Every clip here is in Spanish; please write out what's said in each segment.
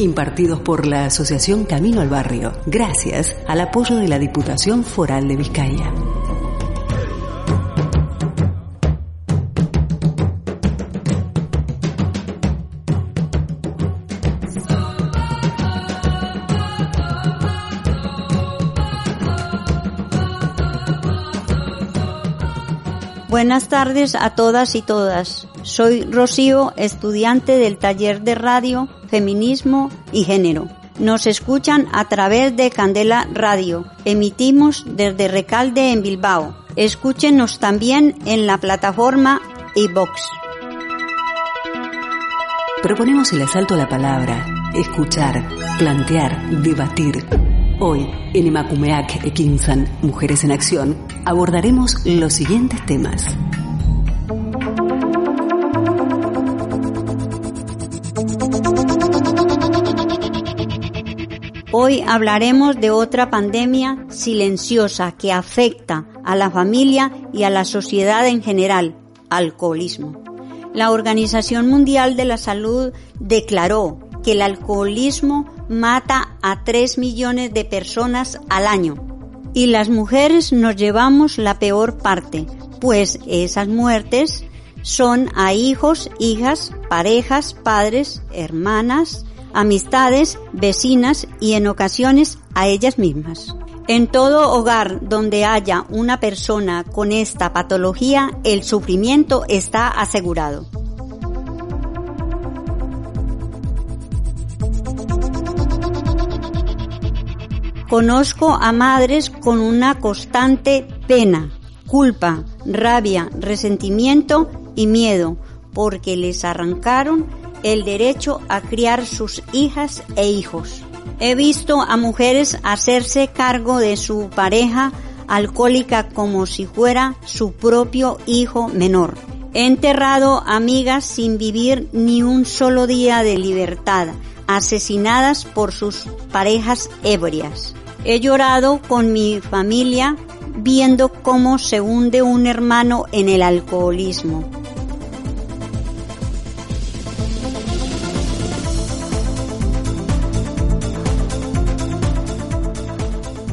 Impartidos por la Asociación Camino al Barrio, gracias al apoyo de la Diputación Foral de Vizcaya. Buenas tardes a todas y todas. Soy Rocío, estudiante del taller de radio, feminismo y género. Nos escuchan a través de Candela Radio. Emitimos desde Recalde en Bilbao. Escúchenos también en la plataforma iBox. Proponemos el asalto a la palabra, escuchar, plantear, debatir Hoy, en Imakumeak Ekinsan, Mujeres en Acción, abordaremos los siguientes temas. Hoy hablaremos de otra pandemia silenciosa que afecta a la familia y a la sociedad en general, alcoholismo. La Organización Mundial de la Salud declaró que el alcoholismo mata a 3 millones de personas al año. Y las mujeres nos llevamos la peor parte, pues esas muertes son a hijos, hijas, parejas, padres, hermanas, amistades, vecinas y en ocasiones a ellas mismas. En todo hogar donde haya una persona con esta patología, el sufrimiento está asegurado. Conozco a madres con una constante pena, culpa, rabia, resentimiento y miedo porque les arrancaron el derecho a criar sus hijas e hijos. He visto a mujeres hacerse cargo de su pareja alcohólica como si fuera su propio hijo menor. He enterrado amigas sin vivir ni un solo día de libertad, asesinadas por sus parejas ebrias. He llorado con mi familia viendo cómo se hunde un hermano en el alcoholismo.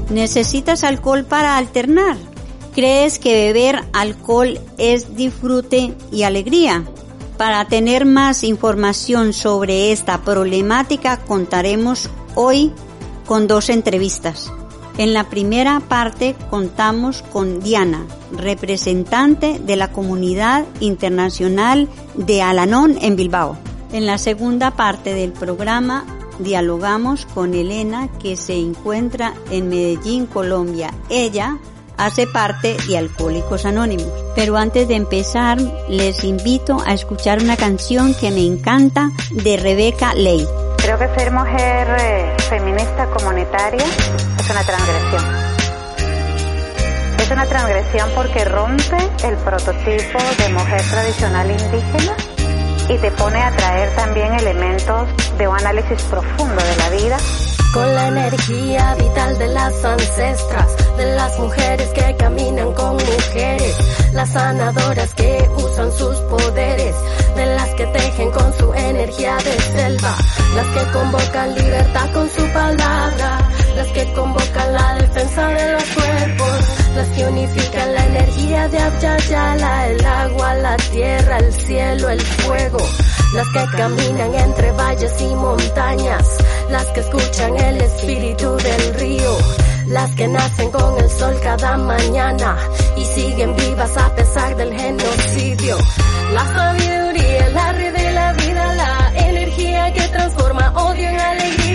¿Necesitas alcohol para alternar? ¿Crees que beber alcohol es disfrute y alegría? Para tener más información sobre esta problemática contaremos hoy con dos entrevistas. En la primera parte contamos con Diana, representante de la comunidad internacional de Alanón en Bilbao. En la segunda parte del programa dialogamos con Elena que se encuentra en Medellín, Colombia. Ella hace parte de Alcohólicos Anónimos. Pero antes de empezar, les invito a escuchar una canción que me encanta de Rebeca Ley. Creo que ser mujer eh, feminista comunitaria es una transgresión. Es una transgresión porque rompe el prototipo de mujer tradicional indígena y te pone a traer también elementos de un análisis profundo de la vida. Con la energía vital de las ancestras, de las mujeres que caminan con mujeres, las sanadoras que usan sus poderes, de las que tejen con su energía de selva las que convocan libertad con su palabra, las que convocan la defensa de los cuerpos, las que unifican la energía de Abyayala, el agua, la tierra, el cielo, el fuego, las que caminan entre valles y montañas, las que escuchan el espíritu del río, las que nacen con el sol cada mañana y siguen vivas a pesar del genocidio, la sabiduría, la red de la vida, la que transforma odio en alegría,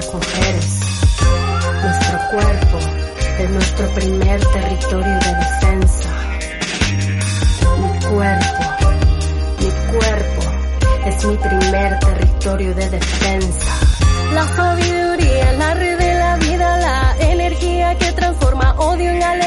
las mujeres. Nuestro cuerpo es nuestro primer territorio de defensa. Mi cuerpo, mi cuerpo es mi primer territorio de defensa. La sabiduría, la red de la vida, la energía que transforma odio en alegría,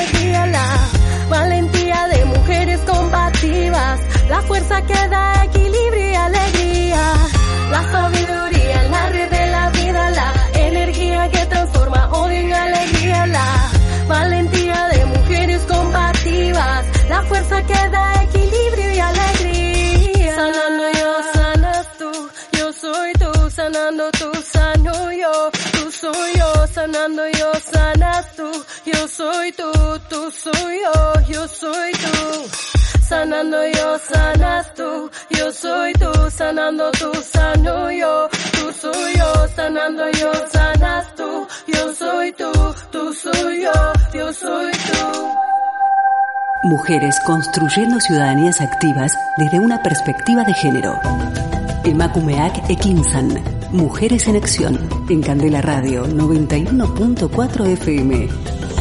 soy yo, yo soy tú. Sanando yo, sanas tú, yo soy tú, sanando tú, sano yo, tú soy yo, sanando yo, sanas tú, yo soy tú, tú soy yo, yo soy tú. Mujeres construyendo ciudadanías activas desde una perspectiva de género. Emakumeak Ekinsan. Mujeres en Acción. En Candela Radio 91.4 FM.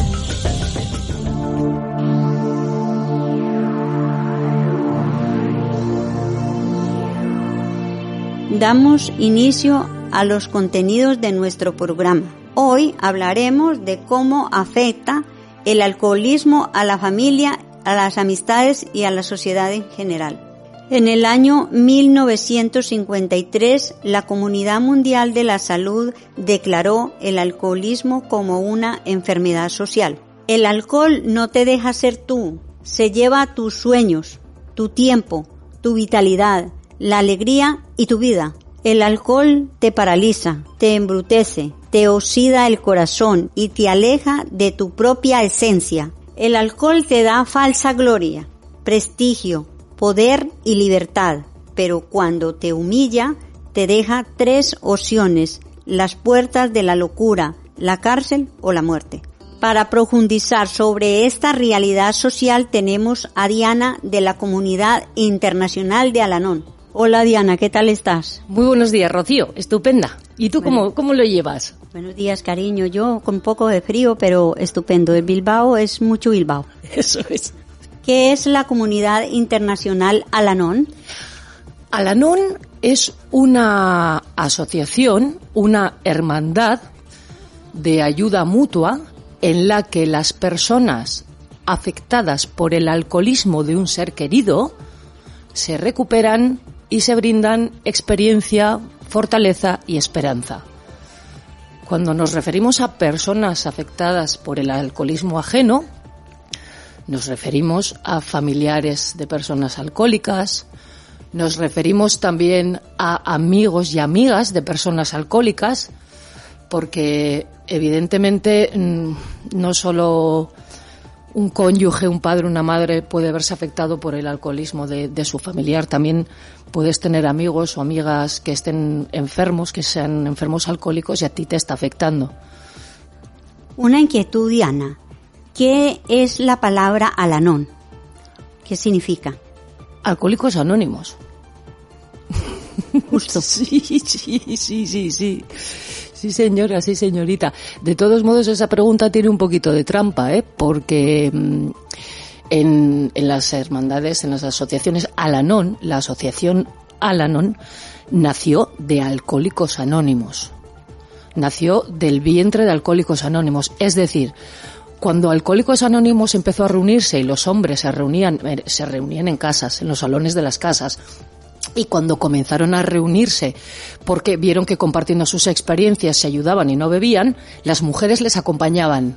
Damos inicio a los contenidos de nuestro programa. Hoy hablaremos de cómo afecta el alcoholismo a la familia, a las amistades y a la sociedad en general. En el año 1953, la Comunidad Mundial de la Salud declaró el alcoholismo como una enfermedad social. El alcohol no te deja ser tú, se lleva tus sueños, tu tiempo, tu vitalidad, la alegría y tu vida. El alcohol te paraliza, te embrutece, te oxida el corazón y te aleja de tu propia esencia. El alcohol te da falsa gloria, prestigio, poder y libertad, pero cuando te humilla, te deja tres opciones, las puertas de la locura, la cárcel o la muerte. Para profundizar sobre esta realidad social tenemos a Diana de la Comunidad Internacional de Alanón. Hola Diana, ¿qué tal estás? Muy buenos días, Rocío. Estupenda. ¿Y tú cómo, cómo lo llevas? Buenos días, cariño. Yo con un poco de frío, pero estupendo. El Bilbao es mucho Bilbao. Eso es. ¿Qué es la Comunidad Internacional Alanón? Alanón es una asociación, una hermandad de ayuda mutua en la que las personas afectadas por el alcoholismo de un ser querido se recuperan y se brindan experiencia, fortaleza y esperanza. Cuando nos referimos a personas afectadas por el alcoholismo ajeno, nos referimos a familiares de personas alcohólicas, nos referimos también a amigos y amigas de personas alcohólicas, porque evidentemente mm, no solo un cónyuge, un padre, una madre puede verse afectado por el alcoholismo de, de, su familiar. También puedes tener amigos o amigas que estén enfermos, que sean enfermos alcohólicos y a ti te está afectando. Una inquietud, Diana. ¿Qué es la palabra alanón? ¿Qué significa? Alcohólicos anónimos. Justo. Sí, sí, sí, sí, sí. Sí, señora, sí, señorita. De todos modos, esa pregunta tiene un poquito de trampa, ¿eh? Porque mm, en, en las hermandades, en las asociaciones Alanón, la asociación Alanón nació de Alcohólicos Anónimos. Nació del vientre de Alcohólicos Anónimos. Es decir, cuando Alcohólicos Anónimos empezó a reunirse y los hombres se reunían, eh, se reunían en casas, en los salones de las casas, y cuando comenzaron a reunirse porque vieron que compartiendo sus experiencias se ayudaban y no bebían, las mujeres les acompañaban.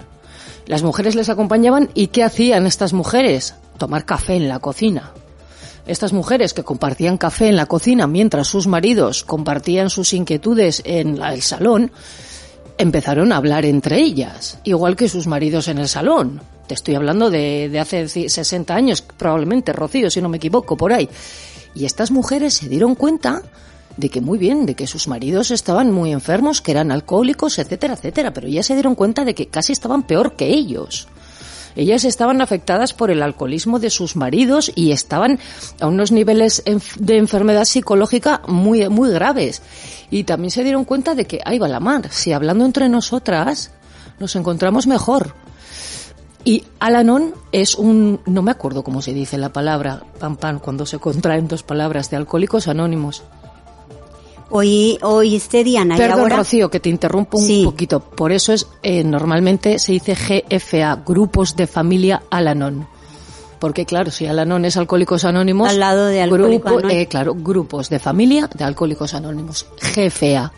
Las mujeres les acompañaban y ¿qué hacían estas mujeres? Tomar café en la cocina. Estas mujeres que compartían café en la cocina mientras sus maridos compartían sus inquietudes en el salón, empezaron a hablar entre ellas, igual que sus maridos en el salón. Te estoy hablando de, de hace 60 años, probablemente, Rocío, si no me equivoco, por ahí. Y estas mujeres se dieron cuenta de que muy bien, de que sus maridos estaban muy enfermos, que eran alcohólicos, etcétera, etcétera, pero ya se dieron cuenta de que casi estaban peor que ellos. ellas estaban afectadas por el alcoholismo de sus maridos y estaban a unos niveles de enfermedad psicológica muy, muy graves. Y también se dieron cuenta de que, ahí va la mar, si hablando entre nosotras nos encontramos mejor. Y Alanon es un, no me acuerdo cómo se dice la palabra, pam pam, cuando se contraen dos palabras de alcohólicos anónimos. Hoy, hoy este Diana. Perdón, Rocío, que te interrumpo un poquito. Por eso es, eh, normalmente se dice GFA, Grupos de Familia Alanon. Porque claro, si Alanon es Alcohólicos Anónimos. Al lado de Alcohólicos eh, Claro, Grupos de Familia de Alcohólicos Anónimos. GFA.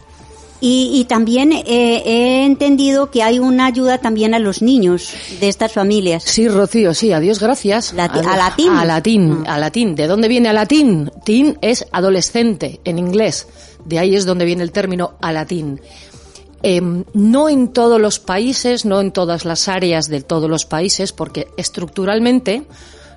Y, y también eh, he entendido que hay una ayuda también a los niños de estas familias. Sí, Rocío, sí, a Dios gracias. a, latín. A latín, ah. a latín. ¿De dónde viene a latín? Tin es adolescente en inglés. De ahí es donde viene el término a latín. Em, no en todos los países, no en todas las áreas de todos los países, porque estructuralmente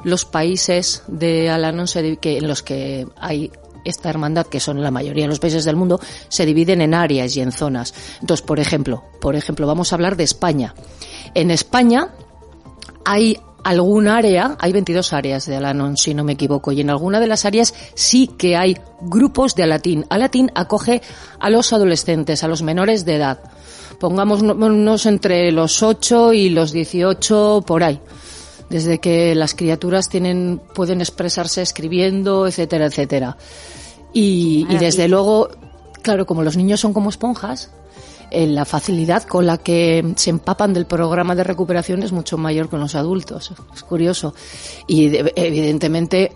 los países de Alanon que, en los que hay esta hermandad, que son la mayoría de los países del mundo, se dividen en áreas y en zonas. Entonces, por ejemplo, por ejemplo, vamos a hablar de España. En España hay algún área, hay 22 áreas de Alanon, si no me equivoco, y en alguna de las áreas sí que hay grupos de Alatín. Alatín acoge a los adolescentes, a los menores de edad. Pongámonos entre los 8 y los 18 por ahí. Desde que las criaturas tienen, pueden expresarse escribiendo, etcétera, etcétera. Y, y desde luego, claro, como los niños son como esponjas, eh, la facilidad con la que se empapan del programa de recuperación es mucho mayor con los adultos. Es curioso. Y evidentemente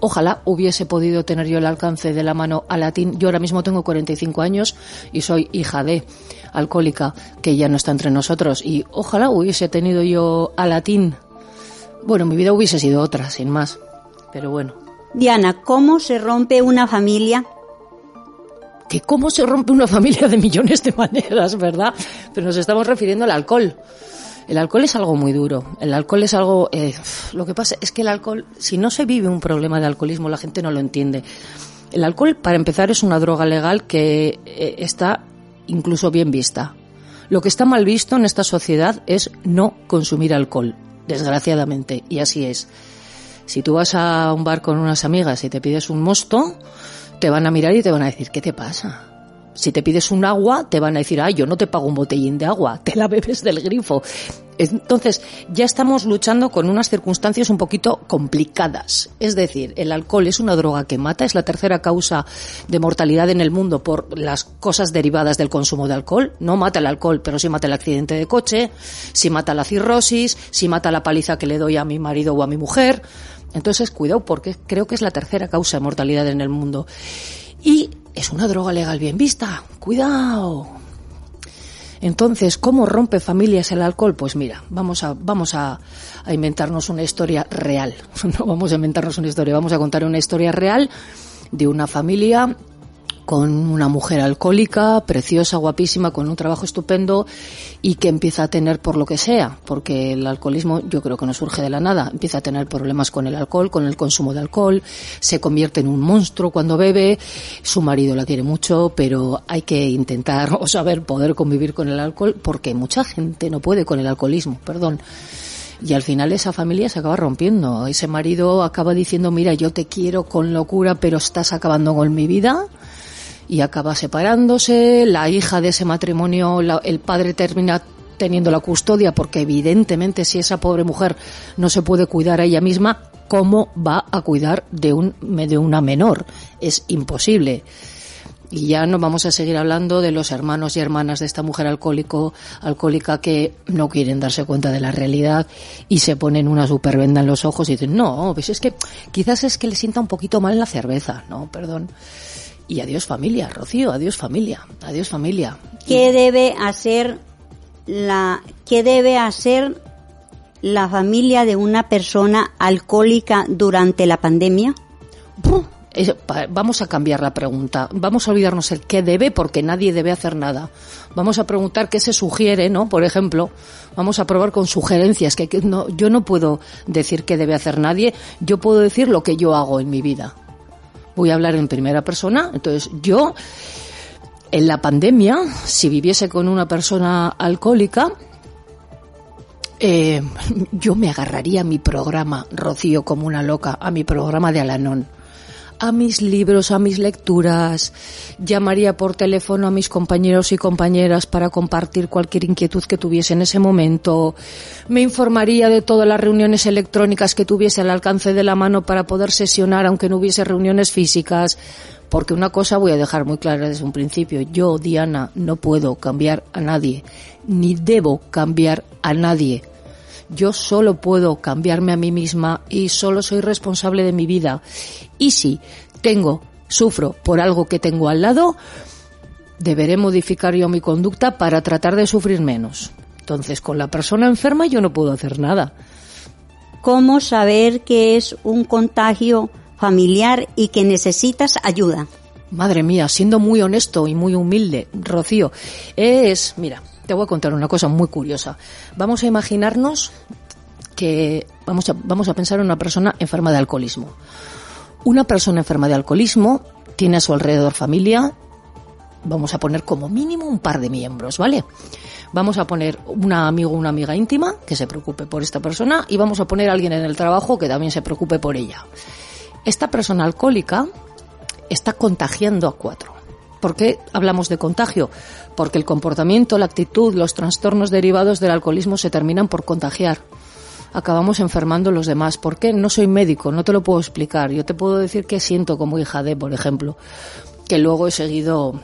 ojalá hubiese podido tener yo el alcance de la mano a latín. Yo ahora mismo tengo 45 años y soy hija de alcohólica que ya no está entre nosotros y ojalá hubiese tenido yo a latín. Bueno, mi vida hubiese sido otra, sin más. Pero bueno. Diana, ¿cómo se rompe una familia que cómo se rompe una familia de millones de maneras, ¿verdad? Pero nos estamos refiriendo al alcohol. El alcohol es algo muy duro. El alcohol es algo. Eh, lo que pasa es que el alcohol, si no se vive un problema de alcoholismo, la gente no lo entiende. El alcohol, para empezar, es una droga legal que eh, está incluso bien vista. Lo que está mal visto en esta sociedad es no consumir alcohol, desgraciadamente, y así es. Si tú vas a un bar con unas amigas y te pides un mosto, te van a mirar y te van a decir, ¿qué te pasa? Si te pides un agua, te van a decir, ay, yo no te pago un botellín de agua, te la bebes del grifo. Entonces, ya estamos luchando con unas circunstancias un poquito complicadas. Es decir, el alcohol es una droga que mata, es la tercera causa de mortalidad en el mundo por las cosas derivadas del consumo de alcohol. No mata el alcohol, pero sí mata el accidente de coche, sí mata la cirrosis, sí mata la paliza que le doy a mi marido o a mi mujer. Entonces, cuidado, porque creo que es la tercera causa de mortalidad en el mundo. Y es una droga legal bien vista. Cuidado. Entonces, ¿cómo rompe familias el alcohol? Pues mira, vamos a, vamos a, a inventarnos una historia real. No vamos a inventarnos una historia, vamos a contar una historia real de una familia con una mujer alcohólica, preciosa, guapísima, con un trabajo estupendo y que empieza a tener por lo que sea, porque el alcoholismo yo creo que no surge de la nada, empieza a tener problemas con el alcohol, con el consumo de alcohol, se convierte en un monstruo cuando bebe, su marido la quiere mucho, pero hay que intentar o saber poder convivir con el alcohol porque mucha gente no puede con el alcoholismo, perdón. Y al final esa familia se acaba rompiendo. Ese marido acaba diciendo, mira, yo te quiero con locura, pero estás acabando con mi vida y acaba separándose, la hija de ese matrimonio, el padre termina teniendo la custodia porque evidentemente si esa pobre mujer no se puede cuidar a ella misma, ¿cómo va a cuidar de, un, de una menor? Es imposible. Y ya no vamos a seguir hablando de los hermanos y hermanas de esta mujer alcohólico, alcohólica que no quieren darse cuenta de la realidad y se ponen una supervenda en los ojos y dicen, no, pues es que quizás es que le sienta un poquito mal la cerveza, no, perdón. Y adiós familia, Rocío, adiós familia, adiós familia. ¿Qué debe hacer la, qué debe hacer la familia de una persona alcohólica durante la pandemia? Vamos a cambiar la pregunta. Vamos a olvidarnos el qué debe porque nadie debe hacer nada. Vamos a preguntar qué se sugiere, ¿no? Por ejemplo, vamos a probar con sugerencias que, no, yo no puedo decir qué debe hacer nadie. Yo puedo decir lo que yo hago en mi vida voy a hablar en primera persona. Entonces, yo, en la pandemia, si viviese con una persona alcohólica, Eh, yo me agarraría a mi programa, Rocío, como una loca, a mi programa de Alanón a mis libros, a mis lecturas, llamaría por teléfono a mis compañeros y compañeras para compartir cualquier inquietud que tuviese en ese momento, me informaría de todas las reuniones electrónicas que tuviese al alcance de la mano para poder sesionar aunque no hubiese reuniones físicas, porque una cosa voy a dejar muy clara desde un principio, yo, Diana, no puedo cambiar a nadie, ni debo cambiar a nadie. Yo solo puedo cambiarme a mí misma y solo soy responsable de mi vida. Y si tengo, sufro por algo que tengo al lado, deberé modificar yo mi conducta para tratar de sufrir menos. Entonces, con la persona enferma yo no puedo hacer nada. ¿Cómo saber que es un contagio familiar y que necesitas ayuda? Madre mía, siendo muy honesto y muy humilde, Rocío, es, mira, te voy a contar una cosa muy curiosa. Vamos a imaginarnos que vamos a, vamos a pensar en una persona enferma de alcoholismo. Una persona enferma de alcoholismo tiene a su alrededor familia, vamos a poner como mínimo un par de miembros, ¿vale? Vamos a poner un amigo o una amiga íntima que se preocupe por esta persona y vamos a poner a alguien en el trabajo que también se preocupe por ella. Esta persona alcohólica está contagiando a cuatro. ¿Por qué hablamos de contagio? Porque el comportamiento, la actitud, los trastornos derivados del alcoholismo se terminan por contagiar. Acabamos enfermando los demás. ¿Por qué? No soy médico, no te lo puedo explicar. Yo te puedo decir qué siento como hija de, por ejemplo, que luego he seguido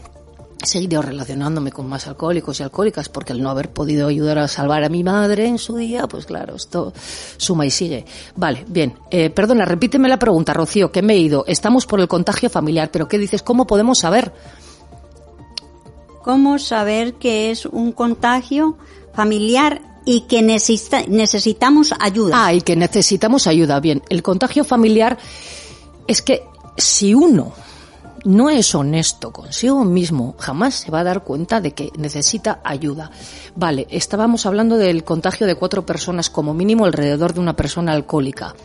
he seguido relacionándome con más alcohólicos y alcohólicas porque al no haber podido ayudar a salvar a mi madre en su día, pues claro, esto suma y sigue. Vale, bien. Eh, perdona, repíteme la pregunta, Rocío, que me he ido. Estamos por el contagio familiar, pero ¿qué dices? ¿Cómo podemos saber? ¿Cómo saber que es un contagio familiar y que necesita, necesitamos ayuda? Ah, y que necesitamos ayuda. Bien, el contagio familiar es que si uno no es honesto consigo mismo, jamás se va a dar cuenta de que necesita ayuda. Vale, estábamos hablando del contagio de cuatro personas como mínimo alrededor de una persona alcohólica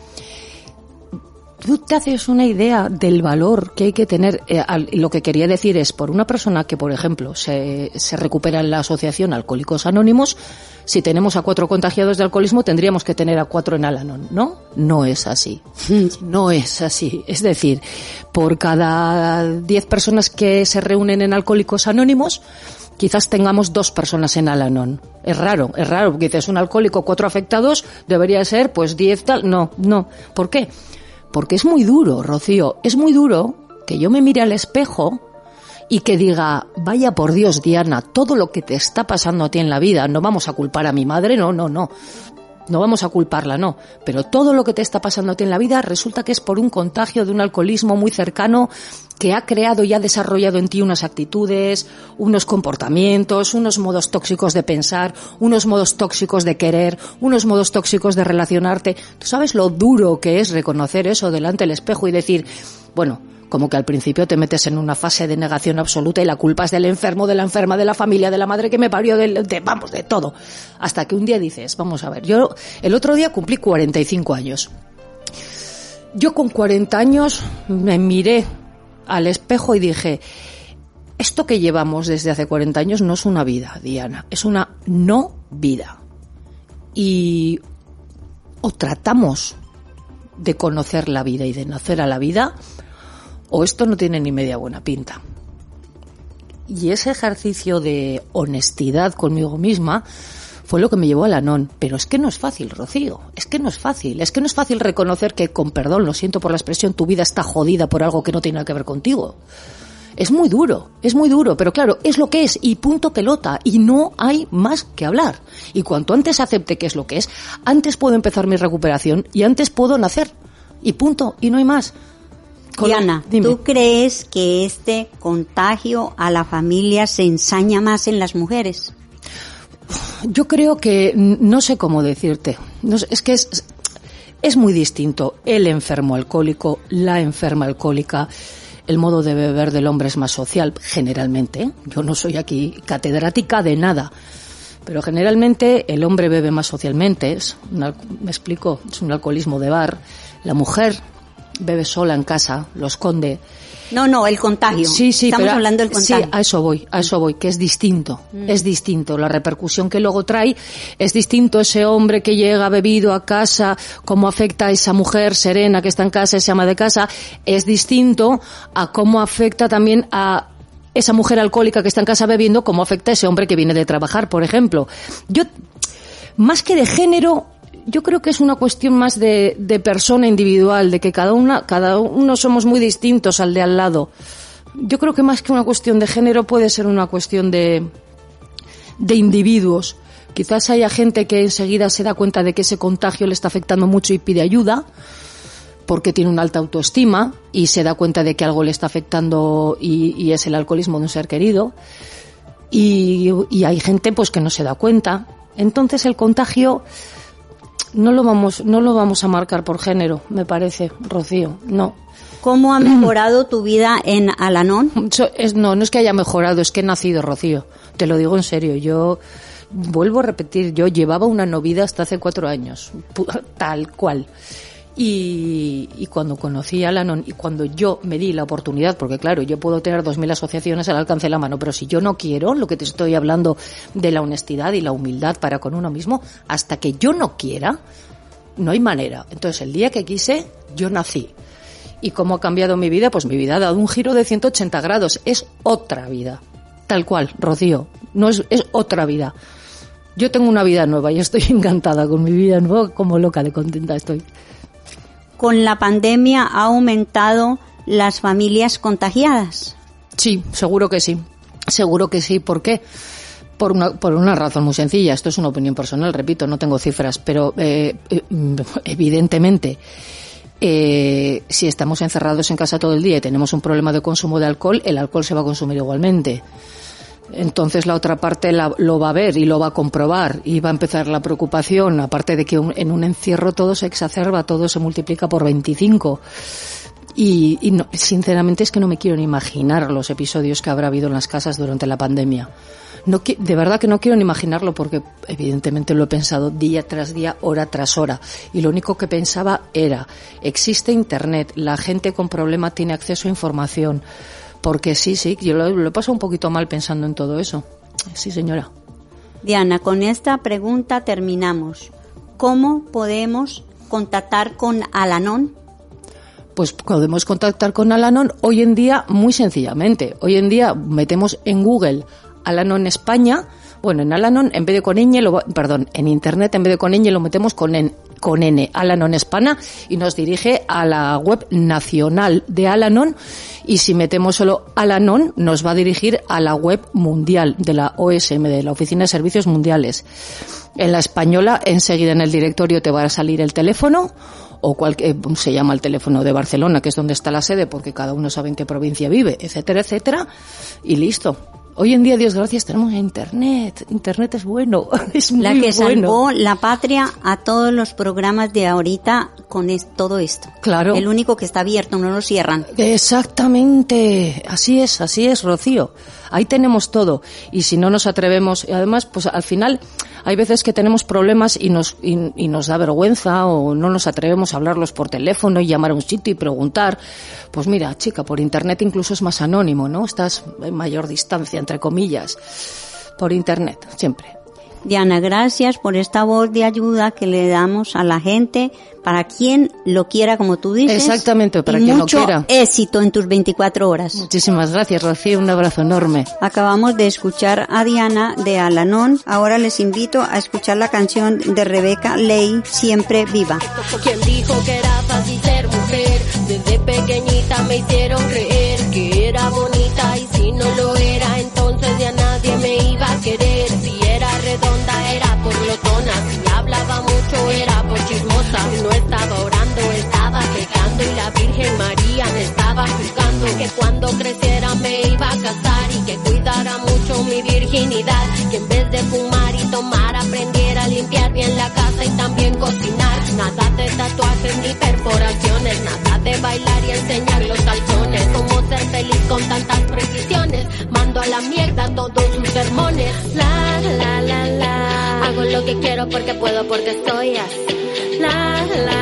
tú te haces una idea del valor que hay que tener. Eh, lo que quería decir es, por una persona que, por ejemplo, se, se recupera en la asociación Alcohólicos Anónimos, si tenemos a cuatro contagiados de alcoholismo, tendríamos que tener a cuatro en Alanon, ¿no? No es así. No es así. Es decir, por cada diez personas que se reúnen en Alcohólicos Anónimos, quizás tengamos dos personas en Alanon. Es raro, es raro, porque dices un alcohólico, cuatro afectados, debería ser pues diez tal. No, no. ¿Por qué? Porque es muy duro, Rocío, es muy duro que yo me mire al espejo y que diga, vaya por Dios, Diana, todo lo que te está pasando a ti en la vida, no vamos a culpar a mi madre, no, no, no. No vamos a culparla, no. Pero todo lo que te está pasando a ti en la vida resulta que es por un contagio de un alcoholismo muy cercano que ha creado y ha desarrollado en ti unas actitudes, unos comportamientos, unos modos tóxicos de pensar, unos modos tóxicos de querer, unos modos tóxicos de relacionarte. ¿Tú sabes lo duro que es reconocer eso delante del espejo y decir, bueno, como que al principio te metes en una fase de negación absoluta y la culpa es del enfermo, de la enferma, de la familia, de la madre que me parió, de, vamos, de todo. Hasta que un día dices, vamos a ver, yo el otro día cumplí 45 años. Yo con 40 años me miré al espejo y dije, esto que llevamos desde hace 40 años no es una vida, Diana, es una no vida. Y o tratamos de conocer la vida y de nacer a la vida, o esto no tiene ni media buena pinta. Y ese ejercicio de honestidad conmigo misma fue lo que me llevó al anón. Pero es que no es fácil, Rocío. Es que no es fácil. Es que no es fácil reconocer que, con perdón, lo siento por la expresión, tu vida está jodida por algo que no tiene nada que ver contigo. Es muy duro, es muy duro, pero claro, es lo que es y punto pelota y no hay más que hablar. Y cuanto antes acepte que es lo que es, antes puedo empezar mi recuperación y antes puedo nacer. Y punto, y no hay más. Diana, ¿tú crees que este contagio a la familia se ensaña más en las mujeres? Yo creo que no sé cómo decirte. es que es, es muy distinto el enfermo alcohólico, la enferma alcohólica. El modo de beber del hombre es más social, generalmente. ¿eh? Yo no soy aquí catedrática de nada. Pero generalmente el hombre bebe más socialmente. Es me explico, es un alcoholismo de bar. La mujer bebe sola en casa, lo esconde. No, no, el contagio. Sí, sí, Estamos pero- hablando del contagio. Sí, a eso voy, a eso voy, que es distinto, Mm. es distinto. La repercusión que luego trae es distinto. Ese hombre que llega bebido a casa, cómo afecta a esa mujer serena que está en casa, esa ama de casa, es distinto a cómo afecta también a esa mujer alcohólica que está en casa bebiendo, cómo afecta a ese hombre que viene de trabajar, por ejemplo. Yo, más que de género, yo creo que es una cuestión más de, persona individual, de que cada una, cada uno somos muy distintos al de al lado. Yo creo que más que una cuestión de género puede ser una cuestión de, de individuos. Quizás haya gente que enseguida se da cuenta de que ese contagio le está afectando mucho y pide ayuda porque tiene una alta autoestima y se da cuenta de que algo le está afectando y, y es el alcoholismo de un ser querido. Y, y hay gente pues que no se da cuenta. Entonces el contagio no lo vamos, no lo vamos a marcar por género, me parece, Rocío. No. ¿Cómo ha mejorado tu vida en Alanón? No, no es que haya mejorado, es que he nacido, Rocío. Te lo digo en serio. Yo vuelvo a repetir, yo llevaba una novida hasta hace cuatro años, tal cual. Y, y cuando conocí a Alanon y cuando yo me di la oportunidad, porque claro, yo puedo tener dos mil asociaciones al alcance de la mano, pero si yo no quiero, lo que te estoy hablando de la honestidad y la humildad para con uno mismo, hasta que yo no quiera, no hay manera. Entonces, el día que quise, yo nací. ¿Y cómo ha cambiado mi vida? Pues mi vida ha dado un giro de 180 grados. Es otra vida. Tal cual, Rocío. No es, es otra vida. Yo tengo una vida nueva y estoy encantada con mi vida nueva, como loca de contenta estoy. Con la pandemia ha aumentado las familias contagiadas. Sí, seguro que sí. Seguro que sí. ¿Por qué? Por una, por una razón muy sencilla. Esto es una opinión personal, repito, no tengo cifras, pero eh, eh, evidentemente, eh, si estamos encerrados en casa todo el día y tenemos un problema de consumo de alcohol, el alcohol se va a consumir igualmente. Entonces la otra parte la- lo va a ver y lo va a comprobar y va a empezar la preocupación, aparte de que en un encierro todo se exacerba, todo se multiplica por 25. Y, y no- sinceramente es que no me quiero ni imaginar los episodios que habrá habido en las casas durante la pandemia. No, de verdad que no quiero ni imaginarlo porque evidentemente lo he pensado día tras día, hora tras hora. Y lo único que pensaba era, existe Internet, la gente con problema tiene acceso a información. Porque sí, sí, yo lo, lo he pasado un poquito mal pensando en todo eso. Sí, señora. Diana, con esta pregunta terminamos. ¿Cómo podemos contactar con Alanón? Pues podemos contactar con Alanon hoy en día muy sencillamente. Hoy en día metemos en Google Alanon España. Bueno, en Alanon en vez de con ñ, lo, perdón, en internet en vez de con ñ lo metemos con en, con n, Alanon España y nos dirige a la web nacional de Alanon y si metemos solo Alanon nos va a dirigir a la web mundial de la OSM, de la Oficina de Servicios Mundiales. En la española, enseguida en el directorio te va a salir el teléfono o cual, eh, se llama el teléfono de Barcelona, que es donde está la sede, porque cada uno sabe en qué provincia vive, etcétera, etcétera, y listo. Hoy en día, Dios gracias, tenemos internet. Internet es bueno, es muy La que bueno. salvó la patria a todos los programas de ahorita con es- todo esto. Claro. El único que está abierto, no lo cierran. Exactamente, así es, así es, Rocío. Ahí tenemos todo. Y si no nos atrevemos, y además, pues al final, hay veces que tenemos problemas y nos, y, y nos da vergüenza o no nos atrevemos a hablarlos por teléfono y llamar a un sitio y preguntar. Pues mira, chica, por internet incluso es más anónimo, ¿no? Estás en mayor distancia, entre comillas. Por internet, siempre. Diana, gracias por esta voz de ayuda que le damos a la gente, para quien lo quiera, como tú dices. Exactamente, para y quien lo mucho quiera. éxito en tus 24 horas. Muchísimas gracias, Rocío. Un abrazo enorme. Acabamos de escuchar a Diana de Alanón. Ahora les invito a escuchar la canción de Rebeca Ley, Siempre Viva. ¿Quién dijo que era fácil ser mujer? Desde pequeñita me hicieron creer que era bonita y si no lo era, Virgen María me estaba juzgando. Que cuando creciera me iba a casar y que cuidara mucho mi virginidad. Que en vez de fumar y tomar aprendiera a limpiar bien la casa y también cocinar. Nada de tatuajes ni perforaciones, nada de bailar y enseñar los calzones. Cómo ser feliz con tantas precisiones. Mando a la mierda todos sus sermones. La la la la. Hago lo que quiero porque puedo, porque estoy así. La la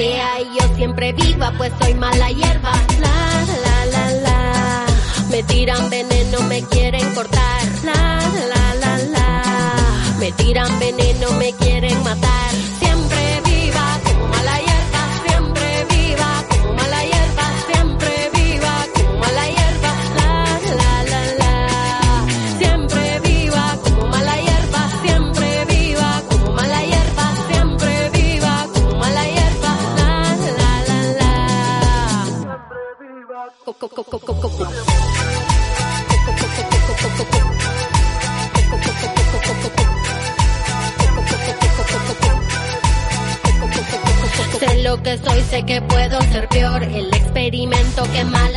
y yo siempre viva, pues soy mala hierba. La la la la. Me tiran veneno, me quieren cortar. La la la la. Me tiran veneno, El experimento que mal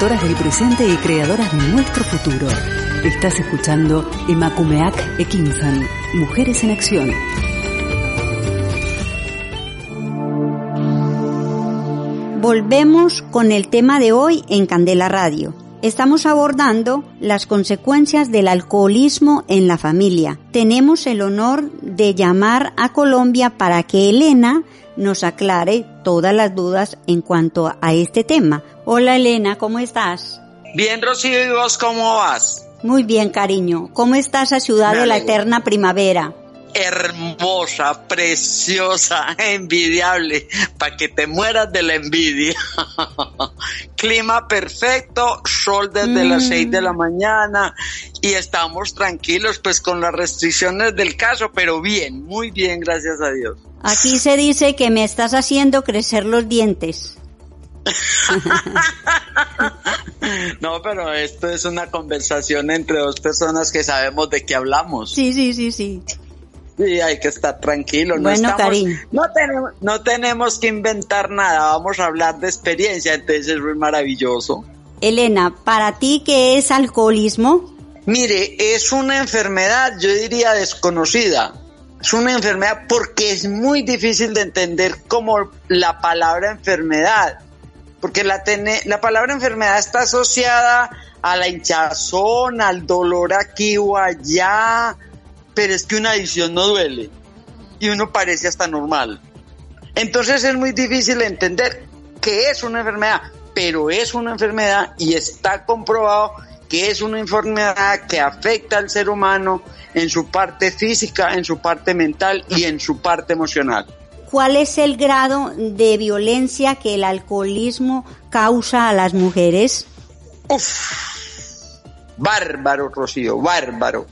Del presente y creadoras de nuestro futuro. Estás escuchando Emakumeak Ekinsan, Mujeres en Acción. Volvemos con el tema de hoy en Candela Radio. Estamos abordando las consecuencias del alcoholismo en la familia. Tenemos el honor de llamar a Colombia para que Elena nos aclare todas las dudas en cuanto a este tema. Hola Elena, ¿cómo estás? Bien, Rocío, ¿y vos cómo vas? Muy bien, cariño. ¿Cómo está esa ciudad de la eterna primavera? Hermosa, preciosa, envidiable, para que te mueras de la envidia. Clima perfecto, sol desde las Mm. 6 de la mañana y estamos tranquilos pues con las restricciones del caso, pero bien, muy bien, gracias a Dios. Aquí se dice que me estás haciendo crecer los dientes. No, pero esto es una conversación entre dos personas que sabemos de qué hablamos. Sí, sí, sí, sí. Sí, hay que estar tranquilo. No Bueno, estamos. No tenemos, no tenemos que inventar nada. Vamos a hablar de experiencia, entonces es muy maravilloso. Elena, ¿para ti qué es alcoholismo? Mire, es una enfermedad, yo diría desconocida. Es una enfermedad porque es muy difícil de entender como la palabra enfermedad. Porque la, tene- la palabra enfermedad está asociada a la hinchazón, al dolor aquí o allá, pero es que una adicción no duele y uno parece hasta normal. Entonces es muy difícil entender que es una enfermedad, pero es una enfermedad y está comprobado que es una enfermedad que afecta al ser humano en su parte física, en su parte mental y en su parte emocional. ¿Cuál es el grado de violencia que el alcoholismo causa a las mujeres? Bárbaro, Rocío, bárbaro.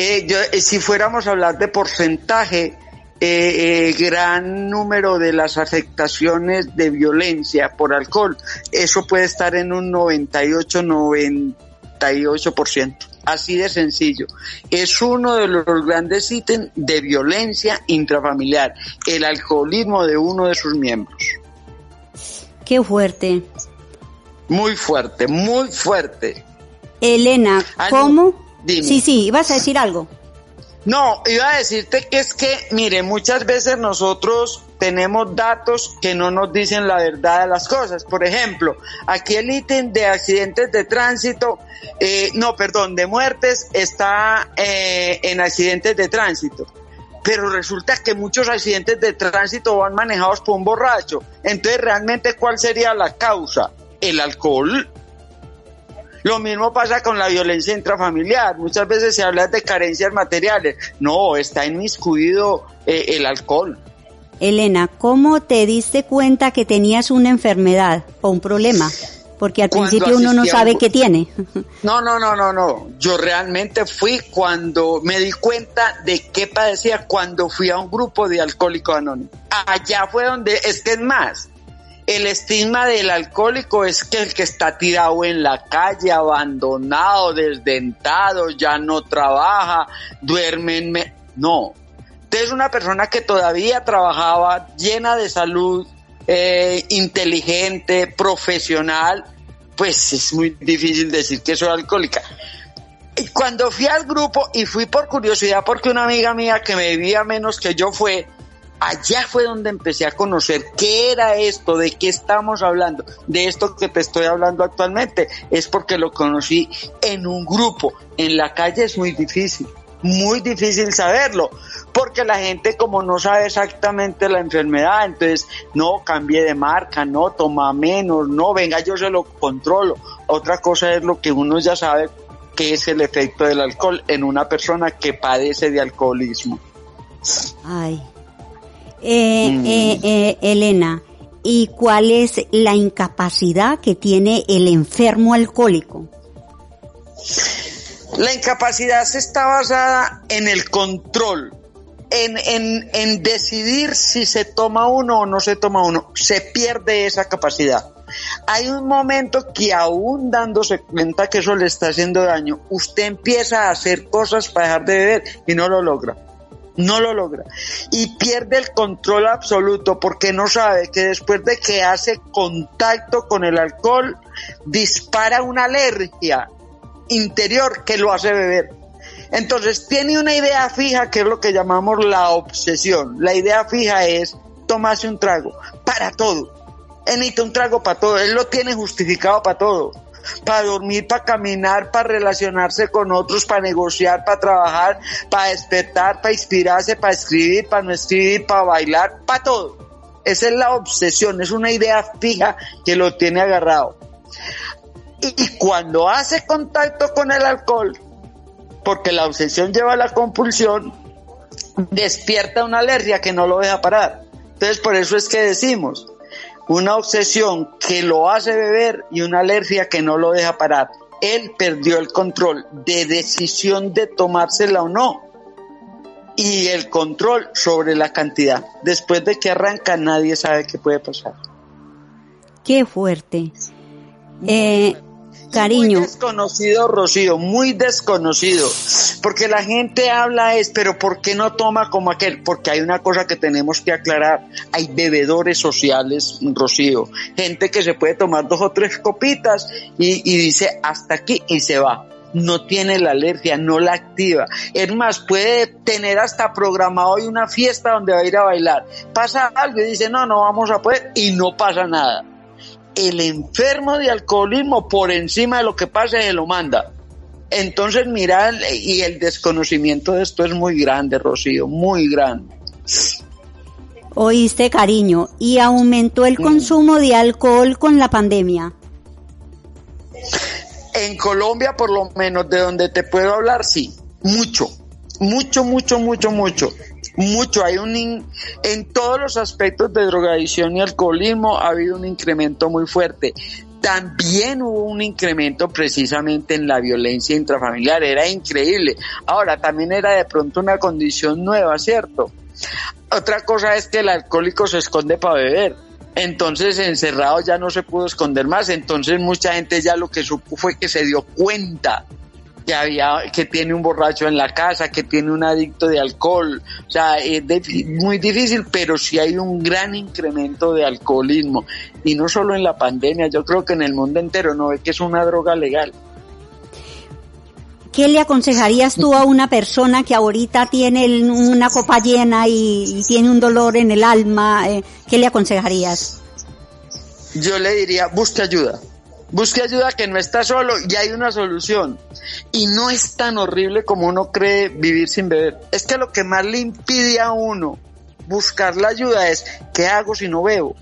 Eh, yo, eh, si fuéramos a hablar de porcentaje, eh, eh, gran número de las afectaciones de violencia por alcohol, eso puede estar en un 98-98%. Así de sencillo. Es uno de los grandes ítems de violencia intrafamiliar, el alcoholismo de uno de sus miembros. Qué fuerte. Muy fuerte, muy fuerte. Elena. ¿cómo? Dime. Sí, sí, ibas a decir algo. No, iba a decirte que es que, mire, muchas veces nosotros tenemos datos que no nos dicen la verdad de las cosas. Por ejemplo, aquí el ítem de accidentes de tránsito, eh, no, perdón, de muertes está eh, en accidentes de tránsito. Pero resulta que muchos accidentes de tránsito van manejados por un borracho. Entonces, ¿realmente cuál sería la causa? El alcohol. Lo mismo pasa con la violencia intrafamiliar. Muchas veces se habla de carencias materiales. No, está inmiscuido eh, el alcohol. Elena, ¿cómo te diste cuenta que tenías una enfermedad o un problema? Porque al Cuando principio uno no sabe un- qué tiene. No, no, no, no, no. Yo realmente fui cuando me di cuenta de qué padecía cuando fui a un grupo de alcohólicos anónimos. Allá fue donde, es que es más, el estigma del alcohólico es que el que está tirado en la calle, abandonado, desdentado, ya no trabaja, duerme en... No. Entonces una persona que todavía trabajaba, llena de salud, eh, inteligente, profesional, pues es muy difícil decir que soy alcohólica. Y Cuando fui al grupo y fui por curiosidad porque una amiga mía que me vivía menos que yo fue, allá fue donde empecé a conocer qué era esto, de qué estamos hablando, de esto que te estoy hablando actualmente. Es porque lo conocí en un grupo, en la calle es muy difícil, muy difícil saberlo, porque la gente como no sabe exactamente la enfermedad, entonces no cambie de marca, no toma menos, no venga yo se lo controlo. Otra cosa es lo que uno ya sabe que es el efecto del alcohol en una persona que padece de alcoholismo. Ay. Eh, Mm. eh, eh, Elena, ¿y cuál es la incapacidad que tiene el enfermo alcohólico? La incapacidad se está basada en el control, en, en, en decidir si se toma uno o no se toma uno. Se pierde esa capacidad. Hay un momento que aún dándose cuenta que eso le está haciendo daño, usted empieza a hacer cosas para dejar de beber y no lo logra. No lo logra. Y pierde el control absoluto porque no sabe que después de que hace contacto con el alcohol, dispara una alergia interior que lo hace beber. Entonces tiene una idea fija que es lo que llamamos la obsesión. La idea fija es tomarse un trago para todo. Él necesita un trago para todo. Él lo tiene justificado para todo. Para dormir, para caminar, para relacionarse con otros, para negociar, para trabajar, para despertar, para inspirarse, para escribir, para no escribir, para bailar, para todo. Esa es la obsesión, es una idea fija que lo tiene agarrado. Y cuando hace contacto con el alcohol, porque la obsesión lleva a la compulsión, despierta una alergia que no lo deja parar. Entonces, por eso es que decimos, una obsesión que lo hace beber y una alergia que no lo deja parar. Él perdió el control de decisión de tomársela o no y el control sobre la cantidad. Después de que arranca, nadie sabe qué puede pasar. Qué fuerte. Eh, cariño, Muy desconocido, Rocío, muy desconocido. Porque la gente habla es, pero ¿por qué no toma como aquel? Porque hay una cosa que tenemos que aclarar. Hay bebedores sociales, Rocío. Gente que se puede tomar dos o tres copitas y, y dice hasta aquí y se va. No tiene la alergia, no la activa. Es más, puede tener hasta programado hoy una fiesta donde va a ir a bailar. Pasa algo y dice, no, no vamos a poder y no pasa nada el enfermo de alcoholismo por encima de lo que pasa se lo manda. Entonces, mira, y el desconocimiento de esto es muy grande, Rocío, muy grande. oíste cariño, y aumentó el consumo de alcohol con la pandemia. En Colombia, por lo menos de donde te puedo hablar, sí, mucho, mucho, mucho, mucho, mucho, mucho. Hay un en todos los aspectos de drogadicción y alcoholismo ha habido un incremento muy fuerte. También hubo un incremento precisamente en la violencia intrafamiliar, era increíble. Ahora, también era de pronto una condición nueva, ¿cierto? Otra cosa es que el alcohólico se esconde para beber. Entonces encerrado ya no se pudo esconder más. Entonces mucha gente ya lo que supo fue que se dio cuenta que había, que tiene un borracho en la casa, que tiene un adicto de alcohol. O sea, es de- muy difícil, pero sí hay un gran incremento de alcoholismo. Y no solo en la pandemia, yo creo que en el mundo entero no ve que es una droga legal. ¿qué le aconsejarías tú a una persona que ahorita tiene una copa llena y, tiene un dolor en el alma? Eh, ¿Qué le aconsejarías? Yo le diría, busque ayuda. Busque ayuda que no está solo y hay una solución. Y no es tan horrible como uno cree vivir sin beber. Es que lo que más le impide a uno buscar la ayuda es, ¿qué hago si no bebo?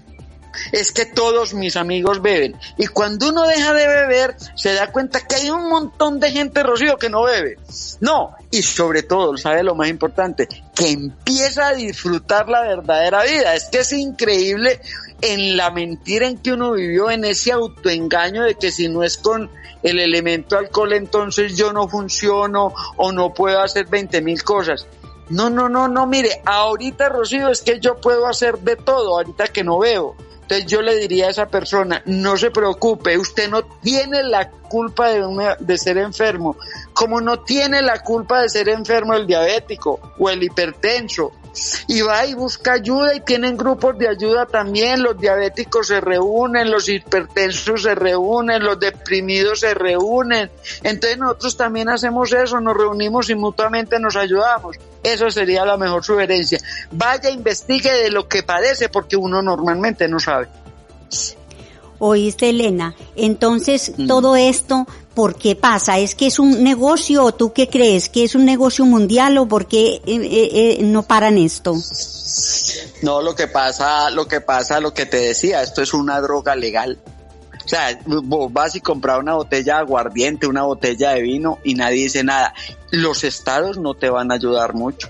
es que todos mis amigos beben. Y cuando uno deja de beber, se da cuenta que hay un montón de gente, Rocío, que no bebe. No, y sobre todo, ¿sabe lo más importante? Que empieza a disfrutar la verdadera vida. Es que es increíble en la mentira en que uno vivió, en ese autoengaño de que si no es con el elemento alcohol, entonces yo no funciono o no puedo hacer 20 mil cosas. No, no, no, no, mire, ahorita Rocío es que yo puedo hacer de todo, ahorita que no veo. Entonces yo le diría a esa persona, no se preocupe, usted no tiene la culpa de, de ser enfermo, como no tiene la culpa de ser enfermo el diabético o el hipertenso y va y busca ayuda y tienen grupos de ayuda también, los diabéticos se reúnen, los hipertensos se reúnen, los deprimidos se reúnen. Entonces nosotros también hacemos eso, nos reunimos y mutuamente nos ayudamos. Eso sería la mejor sugerencia. Vaya, investigue de lo que padece porque uno normalmente no sabe. Oíste, Elena. Entonces, mm. todo esto, ¿por qué pasa? ¿Es que es un negocio o tú qué crees? ¿Que es un negocio mundial o por qué eh, eh, eh, no paran esto? No, lo que pasa, lo que pasa, lo que te decía, esto es una droga legal. O sea, vos vas y compras una botella de aguardiente, una botella de vino y nadie dice nada. Los estados no te van a ayudar mucho.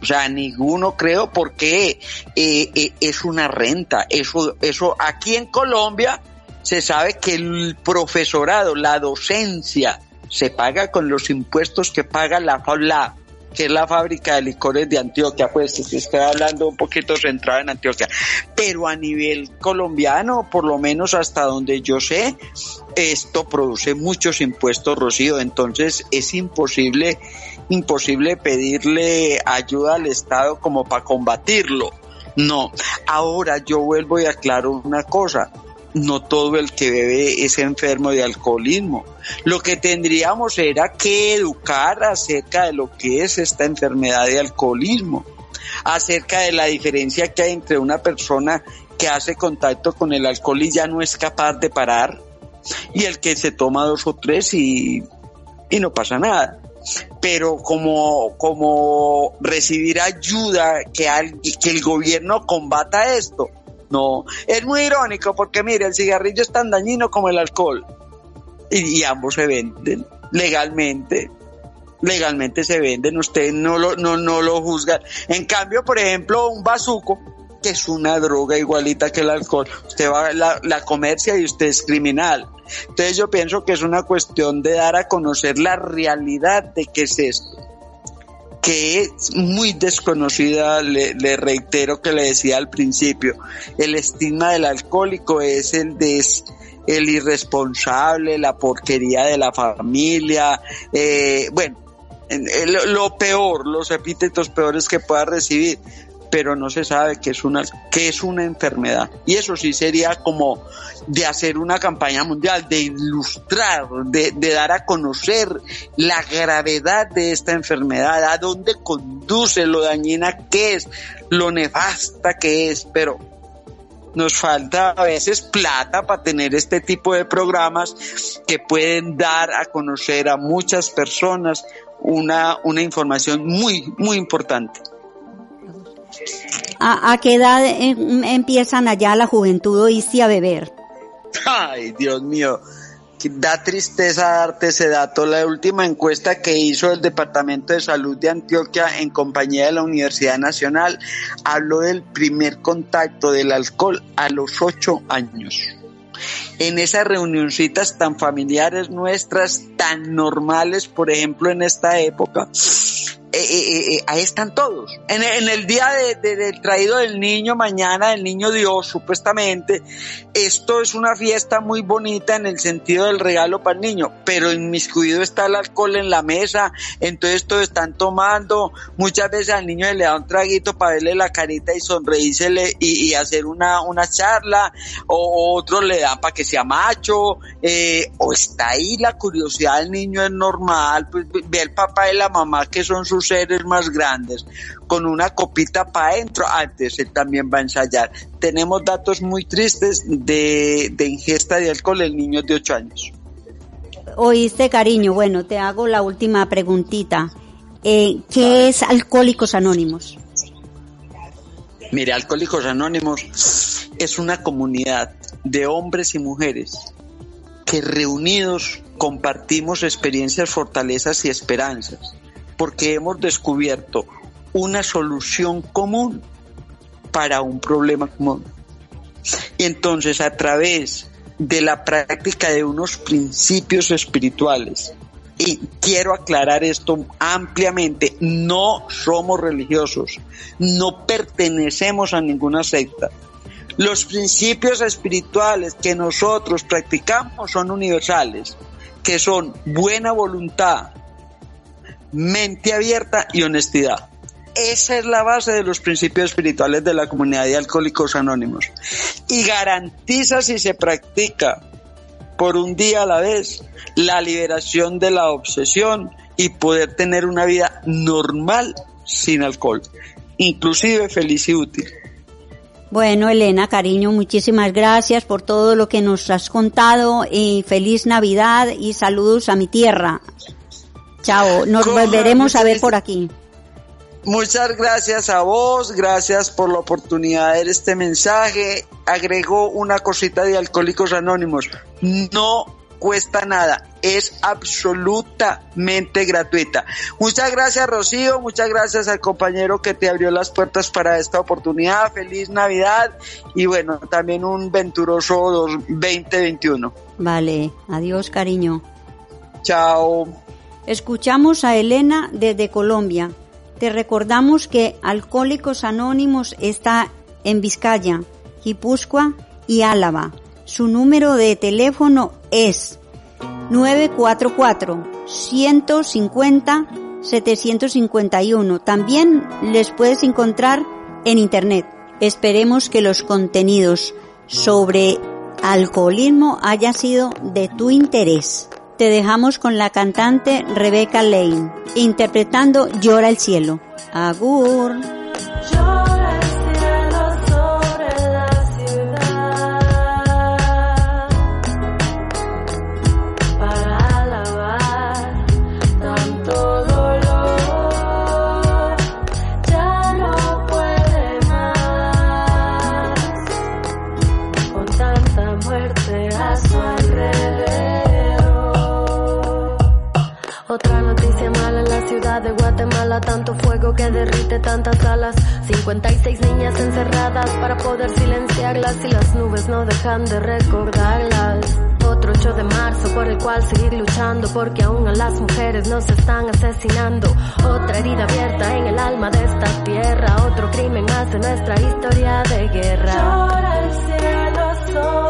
O sea, ninguno creo porque eh, eh, es una renta. Eso, eso aquí en Colombia se sabe que el profesorado, la docencia, se paga con los impuestos que paga la, la que es la fábrica de licores de Antioquia, pues estoy hablando un poquito centrado en Antioquia, pero a nivel colombiano, por lo menos hasta donde yo sé, esto produce muchos impuestos, Rocío, entonces es imposible imposible pedirle ayuda al Estado como para combatirlo. No, ahora yo vuelvo y aclaro una cosa, no todo el que bebe es enfermo de alcoholismo. Lo que tendríamos era que educar acerca de lo que es esta enfermedad de alcoholismo, acerca de la diferencia que hay entre una persona que hace contacto con el alcohol y ya no es capaz de parar y el que se toma dos o tres y, y no pasa nada pero como, como recibir ayuda, que, el gobierno combata esto. No, es muy irónico porque mire, el cigarrillo es tan dañino como el alcohol y, ambos se venden legalmente. Legalmente se venden, usted no lo, no, no lo juzga. En cambio, por ejemplo, un bazuco, es una droga igualita que el alcohol, usted va a la, la comercia y usted es criminal. Entonces yo pienso que es una cuestión de dar a conocer la realidad de qué es esto que es muy desconocida, le, reitero que le decía al principio, el estigma del alcohólico es el de el irresponsable, la porquería de la familia, eh, bueno, lo peor, los epítetos peores que pueda recibir, pero no se sabe que es una, que es una enfermedad. Y eso sí sería como de hacer una campaña mundial, de ilustrar, de, de dar a conocer la gravedad de esta enfermedad, a dónde conduce, lo dañina que es, lo nefasta que es, pero nos falta a veces plata para tener este tipo de programas que pueden dar a conocer a muchas personas una, una información muy, muy importante. ¿A, qué edad em, empiezan allá la juventud oíste a beber? Ay, Dios mío. Da tristeza darte ese dato. La última encuesta que hizo el Departamento de Salud de Antioquia en compañía de la Universidad Nacional habló del primer contacto del alcohol a los ocho años. En esas reunioncitas tan familiares nuestras, tan normales, por ejemplo, en esta época, eh, eh, eh, ahí están todos. En, el día del traído del niño, mañana del niño Dios, supuestamente, esto es una fiesta muy bonita en el sentido del regalo para el niño, pero inmiscuido está el alcohol en la mesa, entonces todos están tomando, muchas veces al niño le da un traguito para verle la carita y sonreírsele y, hacer una, una charla, o, otros le dan para que sea macho, o está ahí la curiosidad del niño es normal, pues ve el papá y la mamá que son sus seres más grandes, con una copita para adentro, antes él también va a ensayar. Tenemos datos muy tristes de, ingesta de alcohol en niños de 8 años. Oíste, cariño, bueno, te hago la última preguntita. Eh, ¿Qué es Alcohólicos Anónimos? Mire, Alcohólicos Anónimos es una comunidad de hombres y mujeres que reunidos compartimos experiencias, fortalezas y esperanzas porque hemos descubierto una solución común para un problema común. Y entonces a través de la práctica de unos principios espirituales, y quiero aclarar esto ampliamente, no somos religiosos, no pertenecemos a ninguna secta. Los principios espirituales que nosotros practicamos son universales, que son buena voluntad, mente abierta y honestidad. Esa es la base de los principios espirituales de la comunidad de alcohólicos anónimos. Y garantiza si se practica por un día a la vez la liberación de la obsesión y poder tener una vida normal sin alcohol, inclusive feliz y útil. Bueno, Elena, cariño, muchísimas gracias por todo lo que nos has contado y feliz Navidad y saludos a mi tierra. Chao, nos volveremos a ver por aquí. Muchas gracias a vos, gracias por la oportunidad de este mensaje. Agregó una cosita de Alcohólicos Anónimos. No cuesta nada, es absolutamente gratuita. Muchas gracias Rocío, muchas gracias al compañero que te abrió las puertas para esta oportunidad. Feliz Navidad y bueno, también un venturoso 2021. Vale, adiós cariño. Chao. Escuchamos a Elena desde Colombia. Te recordamos que Alcohólicos Anónimos está en Vizcaya, Guipúzcoa y Álava. Su número de teléfono es 944-150-751. También les puedes encontrar en Internet. Esperemos que los contenidos sobre alcoholismo hayan sido de tu interés te dejamos con la cantante Rebecca Lane, interpretando Llora el cielo. Agur. Derrite tantas alas. 56 niñas encerradas para poder silenciarlas y las nubes no dejan de recordarlas. Otro 8 de marzo por el cual seguir luchando porque aún a las mujeres nos están asesinando. Otra herida abierta en el alma de esta tierra. Otro crimen más de nuestra historia de guerra. Llora el cielo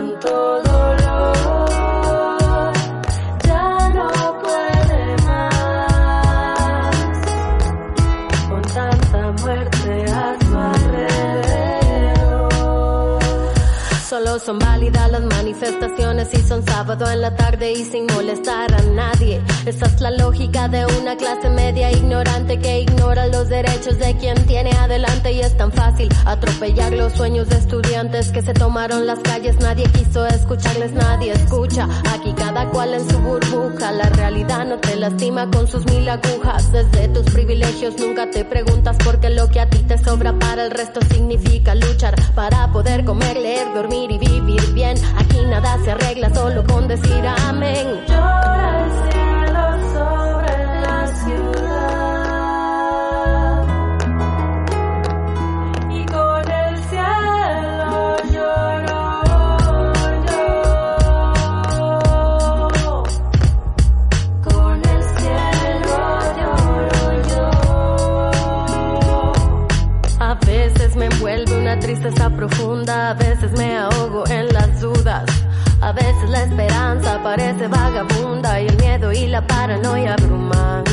tanto son válidas las manifestaciones y son sábado en la tarde y sin molestar a nadie. Esa es la lógica de una clase media ignorante que ignora los derechos de quien tiene adelante y es tan fácil atropellar los sueños de estudiantes que se tomaron las calles. Nadie quiso escucharles, nadie escucha. Aquí cada cual en su burbuja. La realidad no te lastima con sus mil agujas. Desde tus privilegios nunca te preguntas por qué lo que a ti te sobra para el resto significa luchar para poder comer, leer, dormir y vivir bien. Aquí nada se arregla solo con decir amén. Cielo tristeza profunda, a veces me ahogo en las dudas. A veces la esperanza parece vagabunda y el miedo y la paranoia abruman.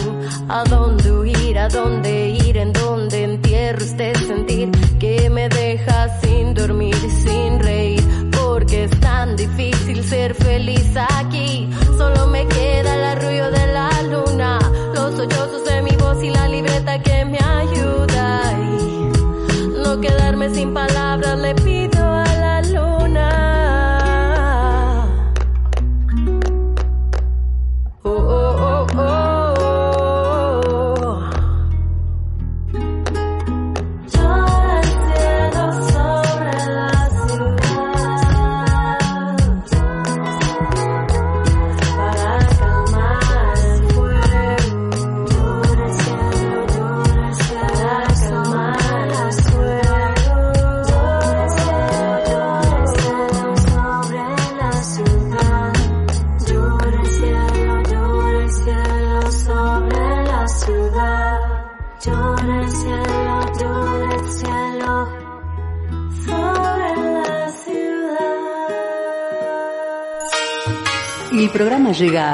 ¿A dónde huir? ¿A dónde ir? ¿En dónde entierro?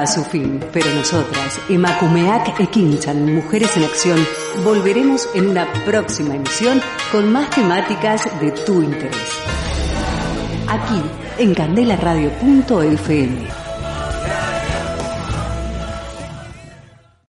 A su fin, pero nosotras, Emakumeak Ekinchan, Mujeres en Acción, volveremos en una próxima emisión con más temáticas de tu interés. Aquí, en candelaradio.fm.